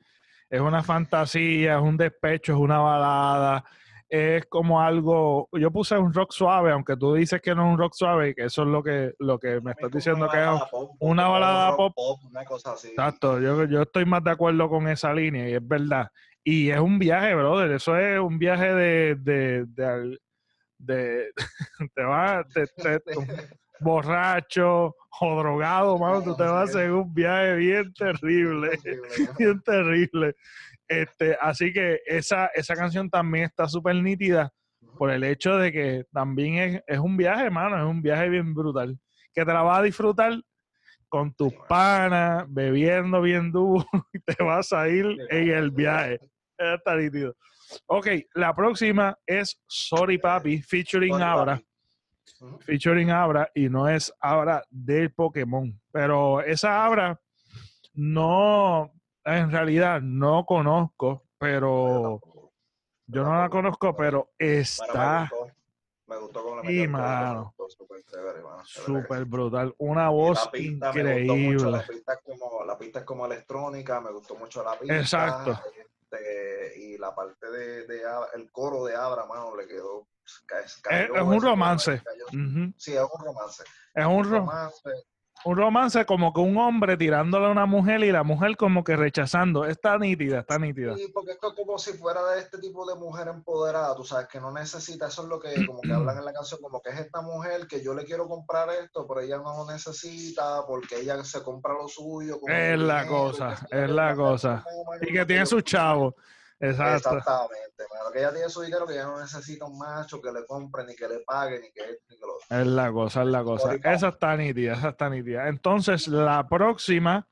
Es una fantasía, es un despecho, es una balada es como algo, yo puse un rock suave, aunque tú dices que no es un rock suave, que eso es lo que, lo que me estás diciendo que es una balada pop. una cosa así. Exacto, yo, yo estoy más de acuerdo con esa línea y es verdad. Y es un viaje, brother, eso es un viaje de, de, de, de te va, borracho o drogado, mano, tú te vas en un viaje bien terrible, bien terrible. Este, así que esa, esa canción también está súper nítida por el hecho de que también es, es un viaje, mano, es un viaje bien brutal, que te la vas a disfrutar con tus panas, bebiendo bien duro, y te vas a ir en el viaje. Está nítido. Ok, la próxima es Sorry Papi, featuring Sorry, Abra. papi. Featuring Abra, y no es Abra del Pokémon. Pero esa Abra no, en realidad no conozco, pero yo no la conozco, pero está. Me gustó metió el toque, mano. súper brutal. Una Y voz la pista mucho, increíble. la pista es como, la pista es como electrónica, me gustó mucho la pista. Exacto. este, y la parte de, de el coro de Abra, mano, le quedó. Es, cayó es un romance. Sí, es un romance. Es un, ro- romance. Un romance como que un hombre tirándole a una mujer y la mujer como que rechazando. Está nítida, está nítida. Sí, porque esto es como si fuera de este tipo de mujer empoderada, tú sabes, que no necesita, eso es lo que como que hablan en la canción, como que es esta mujer que yo le quiero comprar esto, pero ella no lo necesita porque ella se compra lo suyo. con Es la dinero, cosa, es la cosa. Y que tiene sus chavos. Exacto. Exactamente, mano, que ella tiene su dinero, que ella no necesita un macho que le compre, ni que le pague, ni que ni que lo. Es la cosa, es la cosa. Esa está nítida, esa está nítida. Entonces, la próxima,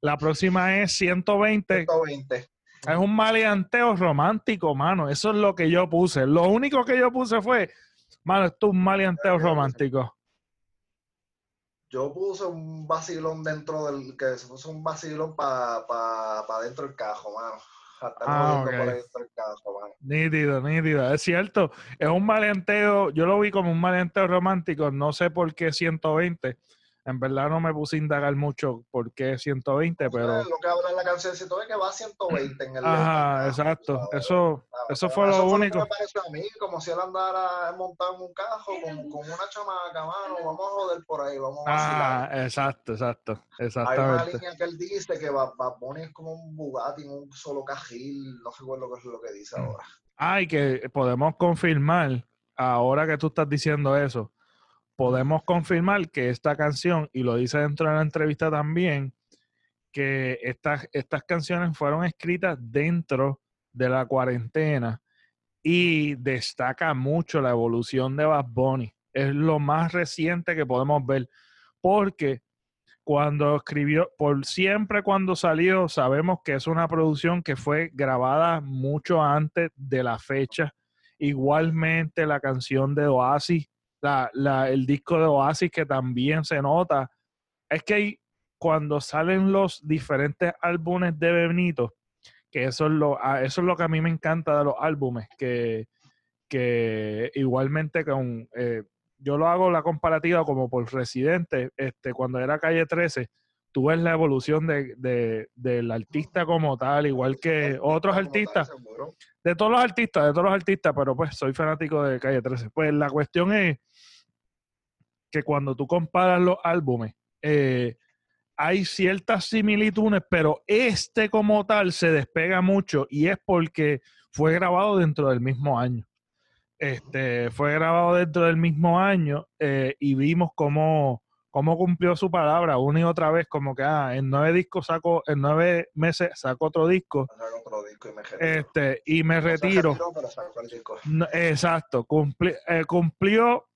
la próxima es 120. 120. Es un maleanteo romántico, mano. Eso es lo que yo puse. Lo único que yo puse fue, mano, esto es un maleanteo romántico. Yo puse un vacilón dentro del, que se puso un vacilón para pa, pa dentro del cajo, mano. Hasta Ah, jodiendo ok. por ahí. Nítido, nítido. Es cierto. Es un maleanteo. Yo lo vi como un maleanteo romántico. No sé por qué 120. En verdad no me puse a indagar mucho por qué 120, pero... Lo que habla en la canción, tú ves que va a 120 en el Ajá, letra, exacto. ¿sabes? Eso, ¿sabes? eso Pero fue lo que único. me pareció a mí, como si él andara montado en un cajo con, con una chamaca, mano, vamos a joder por ahí, vamos a vacilar. Ah, exacto, exacto. Hay una Exactamente. línea que él dice que Bad Bad Bunny es como un Bugatti en un solo cajil, no recuerdo qué es lo que dice ahora. Ah, y que podemos confirmar, ahora que tú estás diciendo eso, podemos confirmar que esta canción, y lo dice dentro de la entrevista también, que estas, estas canciones fueron escritas dentro de la cuarentena y destaca mucho la evolución de Bad Bunny. Es lo más reciente que podemos ver, porque cuando escribió, por siempre cuando salió, sabemos que es una producción que fue grabada mucho antes de la fecha. Igualmente la canción de Oasis, la, la- el disco de Oasis que también se nota. Es que hay- cuando salen los diferentes álbumes de Benito, que eso es lo, a- eso es lo que a mí me encanta de los álbumes, que, que igualmente con, eh, yo lo hago la comparativa como por Residente, este, cuando era Calle 13, tú ves la evolución de, de- del artista como tal, igual que otros artistas, de todos los artistas, de todos los artistas, pero pues soy fanático de Calle 13. Pues la cuestión es que cuando tú comparas los álbumes, eh, hay ciertas similitudes, pero este como tal se despega mucho y es porque fue grabado dentro del mismo año. Este, fue grabado dentro del mismo año eh, y vimos cómo, cómo cumplió su palabra una y otra vez, como que ah, en nueve discos saco, en nueve meses sacó otro disco, Saco otro disco y me retiro. este, y me retiro. No, exacto, cumpli- eh, cumplió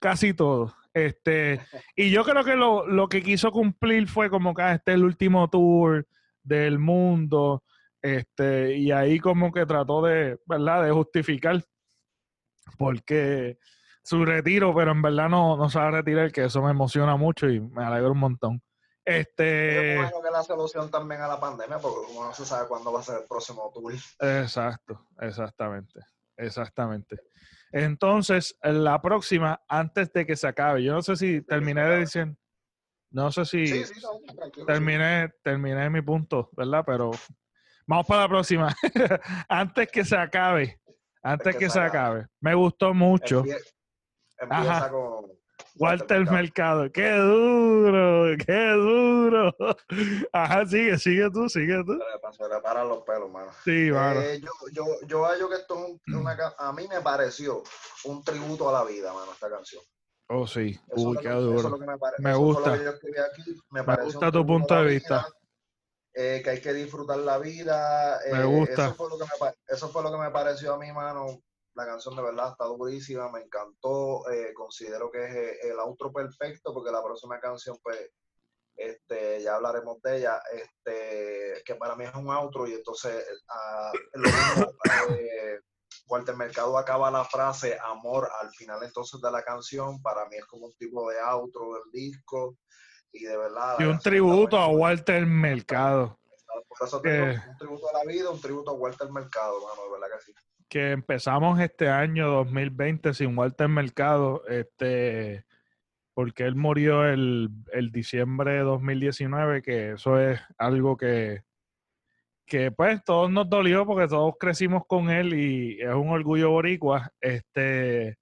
casi todo. Este, y yo creo que lo, lo que quiso cumplir fue como que ah, este es el último tour del mundo. Este, y ahí como que trató de, ¿verdad? De justificar porque su retiro, pero en verdad no, no a retirar, que eso me emociona mucho y me alegra un montón. Yo Este, me imagino que la solución también a la pandemia, porque como no se sabe cuándo va a ser el próximo tour. Exacto, exactamente, exactamente. Entonces, la próxima, antes de que se acabe, yo no sé si terminé de decir, no sé si Sí, sí, no, tranquilo. terminé, terminé mi punto, ¿verdad? Pero vamos para la próxima. antes que se acabe, antes que, se acabe. Me gustó mucho. Empie- Empieza Ajá. con Walter Mercado. ¡Qué duro! ¡Qué duro! Ajá, sigue, sigue tú, sigue tú. Se le paran los pelos, mano. Sí, mano. Eh, yo, yo, yo hallo que esto es un- una, ca- a mí me pareció un tributo a la vida, mano, esta canción. Oh, sí. Eso Uy, lo qué eso duro. lo que me, pare- Me eso fue lo gusta. que yo escribí aquí. Me, gusta tu punto de vista. vida, eh, que hay que disfrutar la vida. Me eh, gusta. Eso fue, lo que me, eso fue lo que me pareció a mi mano. La canción de verdad está durísima, me encantó. eh, considero que es eh, el outro perfecto porque la próxima canción, pues, este, ya hablaremos de ella, este, que para mí es un outro y entonces ah, lo mismo, eh, Walter Mercado acaba la frase amor al final entonces de la canción, para mí es como un tipo de outro del disco y de verdad. Y un tributo a. Walter Mercado, Por eso te digo, Eh. un tributo a la vida, un tributo a Walter Mercado, mano, de verdad que sí. Que empezamos este año 2020 sin Walter Mercado, este, porque él murió el, el diciembre de 2019, que eso es algo que, que pues todos nos dolió porque todos crecimos con él y es un orgullo boricua. Este,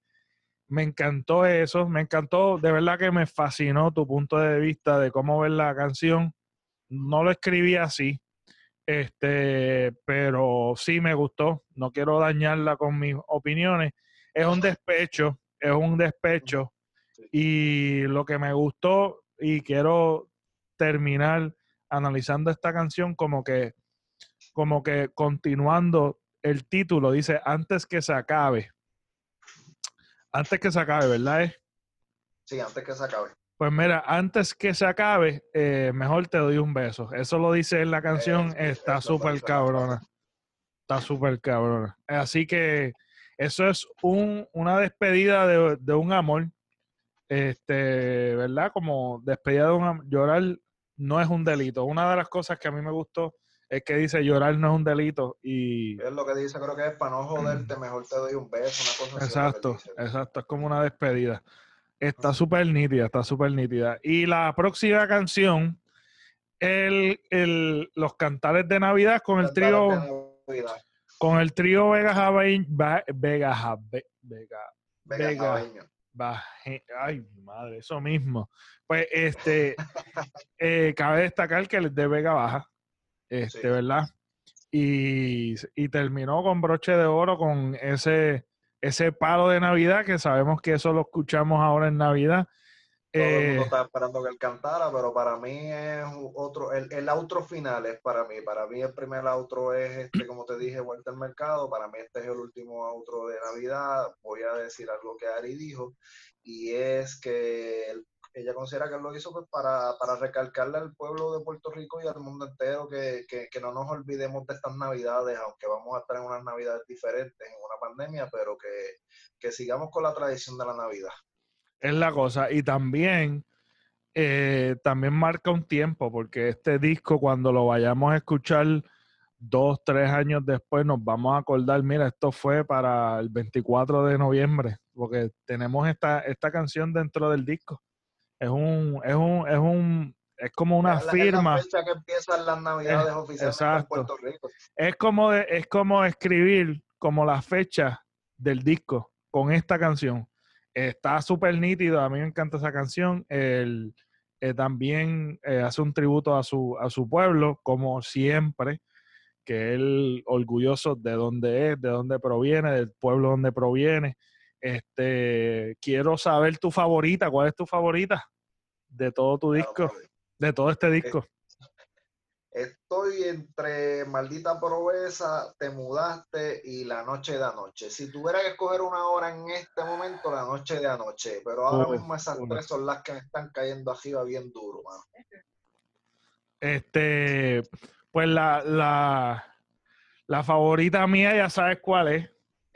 me encantó eso, me encantó, de verdad que me fascinó tu punto de vista de cómo ver la canción. No lo escribí así, este, pero sí me gustó. No quiero dañarla con mis opiniones. Es un despecho, es un despecho. Y lo que me gustó, y quiero terminar analizando esta canción como que, como que continuando el título, dice antes que se acabe. Antes que se acabe, ¿verdad? eh? Sí, antes que se acabe. Pues mira, antes que se acabe, eh, mejor te doy un beso. Eso lo dice en la canción, Eso, está súper cabrona. Está súper cabrona. Así que eso es un, una despedida de, de un amor. Este, ¿verdad? Como despedida de un amor. Llorar no es un delito. Una de las cosas que a mí me gustó es que dice llorar no es un delito. Y Es lo que dice, creo que es para no joderte, mejor te doy un beso, una cosa Exacto, exacto, es como una despedida. Está súper nítida, está súper nítida. Y la próxima canción, el, el- los cantares de Navidad con el trío, con el trío Vega Va- Vega Vega, Vega Vega. Baje- ay, mi madre, eso mismo. Pues este, eh, cabe destacar que el de Vega Baja, este, Sí. ¿verdad? Y, y terminó con broche de oro con ese, ese palo de Navidad, que sabemos que eso lo escuchamos ahora en Navidad. Todo el Eh, mundo estaba esperando que él cantara, pero para mí es otro, el, el outro final es para mí. Para mí el primer outro es este, como te dije, Walter Mercado. Para mí este es el último outro de Navidad. Voy a decir algo que Ari dijo, y es que ella considera que lo hizo pues, para, para recalcarle al pueblo de Puerto Rico y al mundo entero que, que, que no nos olvidemos de estas Navidades, aunque vamos a estar en unas Navidades diferentes, en una pandemia, pero que, que sigamos con la tradición de la Navidad. es la cosa. Y también, eh, también marca un tiempo, porque este disco, cuando lo vayamos a escuchar dos, tres años después, nos vamos a acordar, mira, esto fue para el 24 de noviembre, porque tenemos esta, esta canción dentro del disco. Es un, es un, es un, es como una Es firma. Es la fecha que empiezan las navidades oficialmente en exacto. Puerto Rico. Es como, de- es como escribir como la fecha del disco con esta canción. Está súper nítido, a mí me encanta esa canción. El, eh, también eh, hace un tributo a su, a su pueblo, como siempre, que él orgulloso de dónde es, de dónde proviene, del pueblo donde proviene. Este, quiero saber tu favorita, ¿cuál es tu favorita de todo tu disco, Claro, de todo este disco? Estoy entre Maldita Proveza, Te Mudaste y La Noche de Anoche. Si tuviera que escoger una hora en este momento, La Noche de Anoche. Pero ahora mismo esas tres son las que me están cayendo arriba bien duro, mano. Este, pues la, la, la favorita mía, ya sabes cuál es.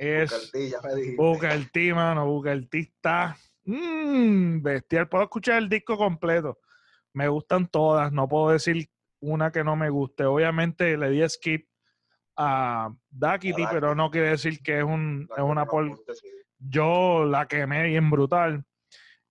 Es Cartí, ya me dijiste. T, mano. T está mm, bestial. Puedo escuchar el disco completo. Me gustan todas. No puedo decir una que no me guste. Obviamente le di skip a Duckity, A pero no quiere decir que es, un, es una por... Yo la quemé bien brutal.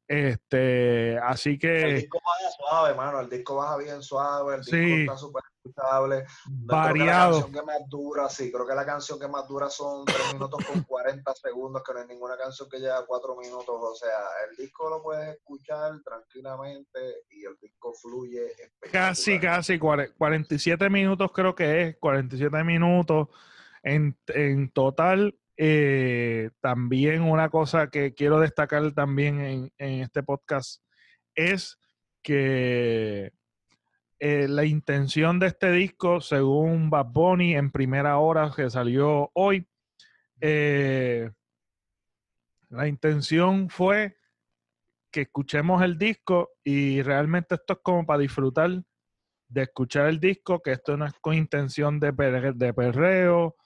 Este, así El que disco baja suave, mano. El disco baja bien suave. El disco Sí. está súper escuchable. No, Creo que la variado. canción que más dura, sí, creo que la canción que más dura son 3 minutos con 40 segundos, que no hay ninguna canción que lleva 4 minutos. O sea, el disco lo puedes escuchar tranquilamente y el disco fluye. Casi, casi, cuare- 47 minutos creo que es, 47 minutos en, en total. Eh, también una cosa que quiero destacar también en, en este podcast es que eh, la intención de este disco, según Bad Bunny en primera hora que salió hoy, eh, la intención fue que escuchemos el disco y realmente esto es como para disfrutar de escuchar el disco, que esto no es con intención de, de perreo,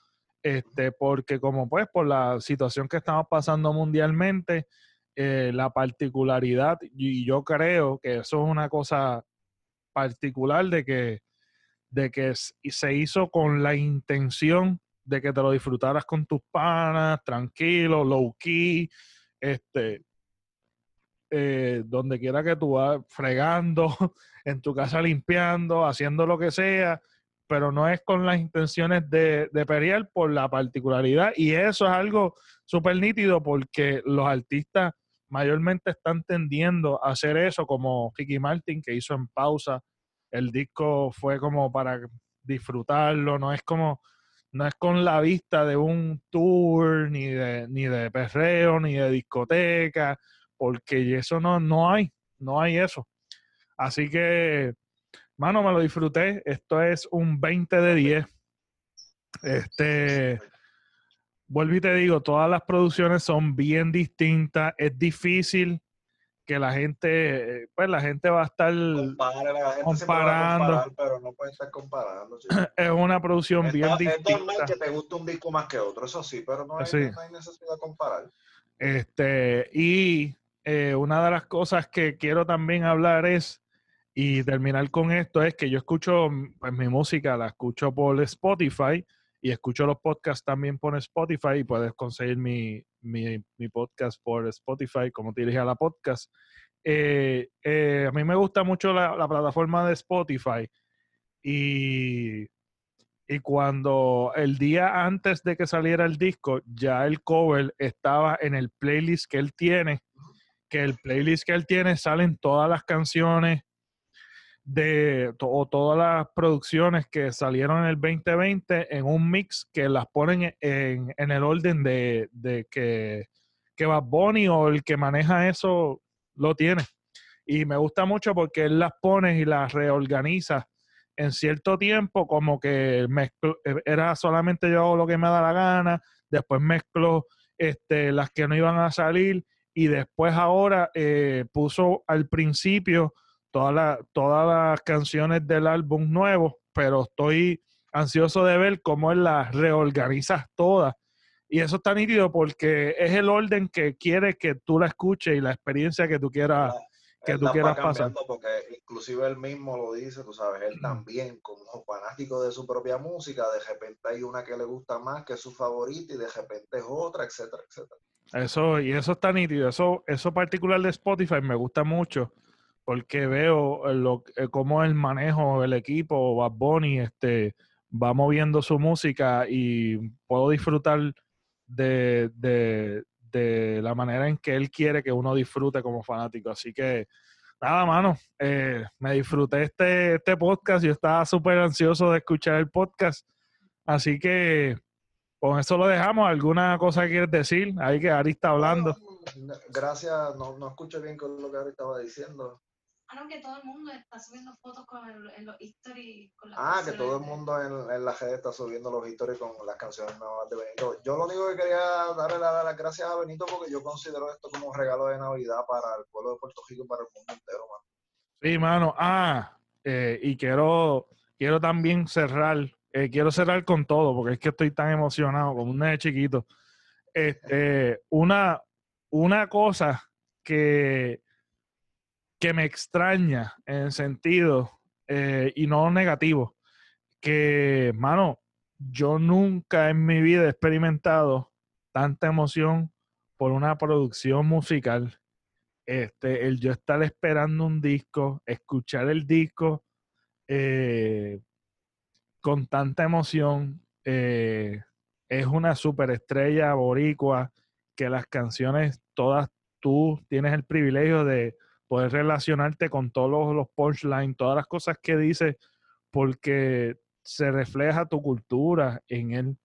este, porque como pues por la situación que estamos pasando mundialmente, eh, la particularidad, y yo creo que eso es una cosa particular de que, de que se hizo con la intención de que te lo disfrutaras con tus panas, tranquilo, low key, este, eh, donde quiera que tú vas fregando, en tu casa limpiando, haciendo lo que sea, pero no es con las intenciones de, de por la particularidad. Y eso es algo súper nítido porque los artistas mayormente están tendiendo a hacer eso, como Ricky Martin, que hizo en pausa. El disco fue como para disfrutarlo, no es como, no es con la vista de un tour, ni de, ni de perreo, ni de discoteca, porque eso no, no hay, no hay eso. Así que, mano, me lo disfruté. Esto es un 20 de 10. Este, vuelvo y te digo, todas las producciones son bien distintas. Es difícil que la gente, pues la gente va a estar comparando. pero no puede estar comparando. Es una producción bien distinta. Es normal que te guste un disco más que otro, eso sí, pero no hay, necesidad de comparar. Este, y eh, una de las cosas que quiero también hablar es, y terminar con esto, es que yo escucho, pues mi música la escucho por Spotify y escucho los podcasts también por Spotify y puedes conseguir mi, podcast por Spotify, como te dije a la podcast. Eh, eh, a mí me gusta mucho la, plataforma de Spotify y, y, cuando el día antes de que saliera el disco, ya el cover estaba en el playlist que él tiene, que el playlist que él tiene salen todas las canciones de todas las producciones que salieron en el 2020 en un mix que las ponen en, el orden de, que, que Bad Bunny o el que maneja eso lo tiene. Y me gusta mucho porque él las pone y las reorganiza en cierto tiempo, como que mezclo, era solamente yo hago lo que me da la gana, después mezclo este, las que no iban a salir y después ahora eh, puso al principio todas las canciones del álbum nuevo, pero estoy ansioso de ver cómo él las reorganiza todas. Y eso está nítido porque es el orden que quiere que tú la escuches y la experiencia que tú quieras, que tú quieras pasar. Porque inclusive él mismo lo dice, tú sabes, él también como fanático de su propia música, de repente hay una que le gusta más, que es su favorita, y de repente es otra, etcétera, etcétera. Eso, y eso está nítido. Eso, eso particular de Spotify me gusta mucho porque veo lo, eh, cómo el manejo del equipo, Bad Bunny, este, va moviendo su música y puedo disfrutar de, la manera en que él quiere que uno disfrute como fanático. Así que, nada, mano, eh, me disfruté este, este podcast. Yo estaba súper ansioso de escuchar el podcast. Así que con eso lo dejamos. ¿Alguna cosa que quieres decir? Ahí que Ari está hablando. Gracias, no, no escucho bien con lo que Ari estaba diciendo. Ah, que todo el mundo está subiendo fotos con el, en los stories. Con ah, que todo el mundo en, en la red está subiendo los stories con las canciones nuevas de Benito. Yo lo único que quería darle las gracias a Benito porque yo considero esto como un regalo de Navidad para el pueblo de Puerto Rico y para el mundo entero, mano. Sí, mano. Ah, eh, y quiero, quiero también cerrar, eh, quiero cerrar con todo porque es que estoy tan emocionado como un nene chiquito. Este, una, una cosa que que me extraña en sentido eh, y no negativo, que, mano, yo nunca en mi vida he experimentado tanta emoción por una producción musical. Este, el yo estar esperando un disco, escuchar el disco eh, con tanta emoción, eh, es una superestrella boricua que las canciones todas tú tienes el privilegio de poder relacionarte con todos los, punchlines, todas las cosas que dice, porque se refleja tu cultura en él.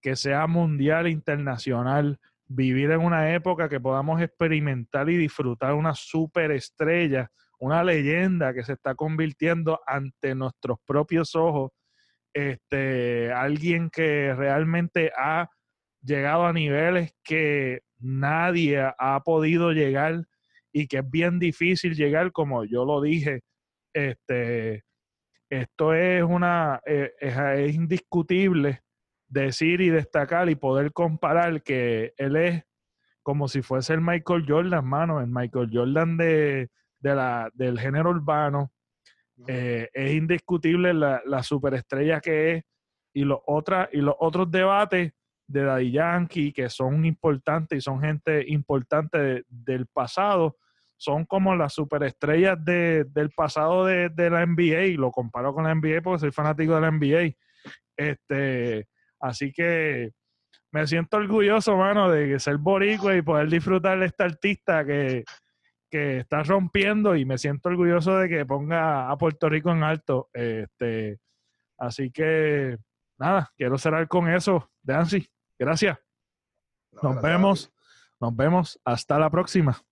que sea mundial, internacional, vivir en una época que podamos experimentar y disfrutar una superestrella, una leyenda que se está convirtiendo ante nuestros propios ojos, este, alguien que realmente ha llegado a niveles que nadie ha podido llegar y que es bien difícil llegar, como yo lo dije, este, esto es una, eh, es, indiscutible decir y destacar y poder comparar que él es como si fuese el Michael Jordan, mano, el Michael Jordan de, la, del género urbano. Eh, es indiscutible la, la, superestrella que es y los, otra, y los otros debates de Daddy Yankee que son importantes y son gente importante del pasado, son como las superestrellas del pasado de, la NBA, lo comparo con la NBA porque soy fanático de la NBA. Este, así que me siento orgulloso, mano, de ser boricua y poder disfrutar de esta artista que, que está rompiendo y me siento orgulloso de que ponga a Puerto Rico en alto. Este, así que, nada, quiero cerrar con eso, Dancy. Gracias. Nos vemos. Nos vemos. Hasta la próxima.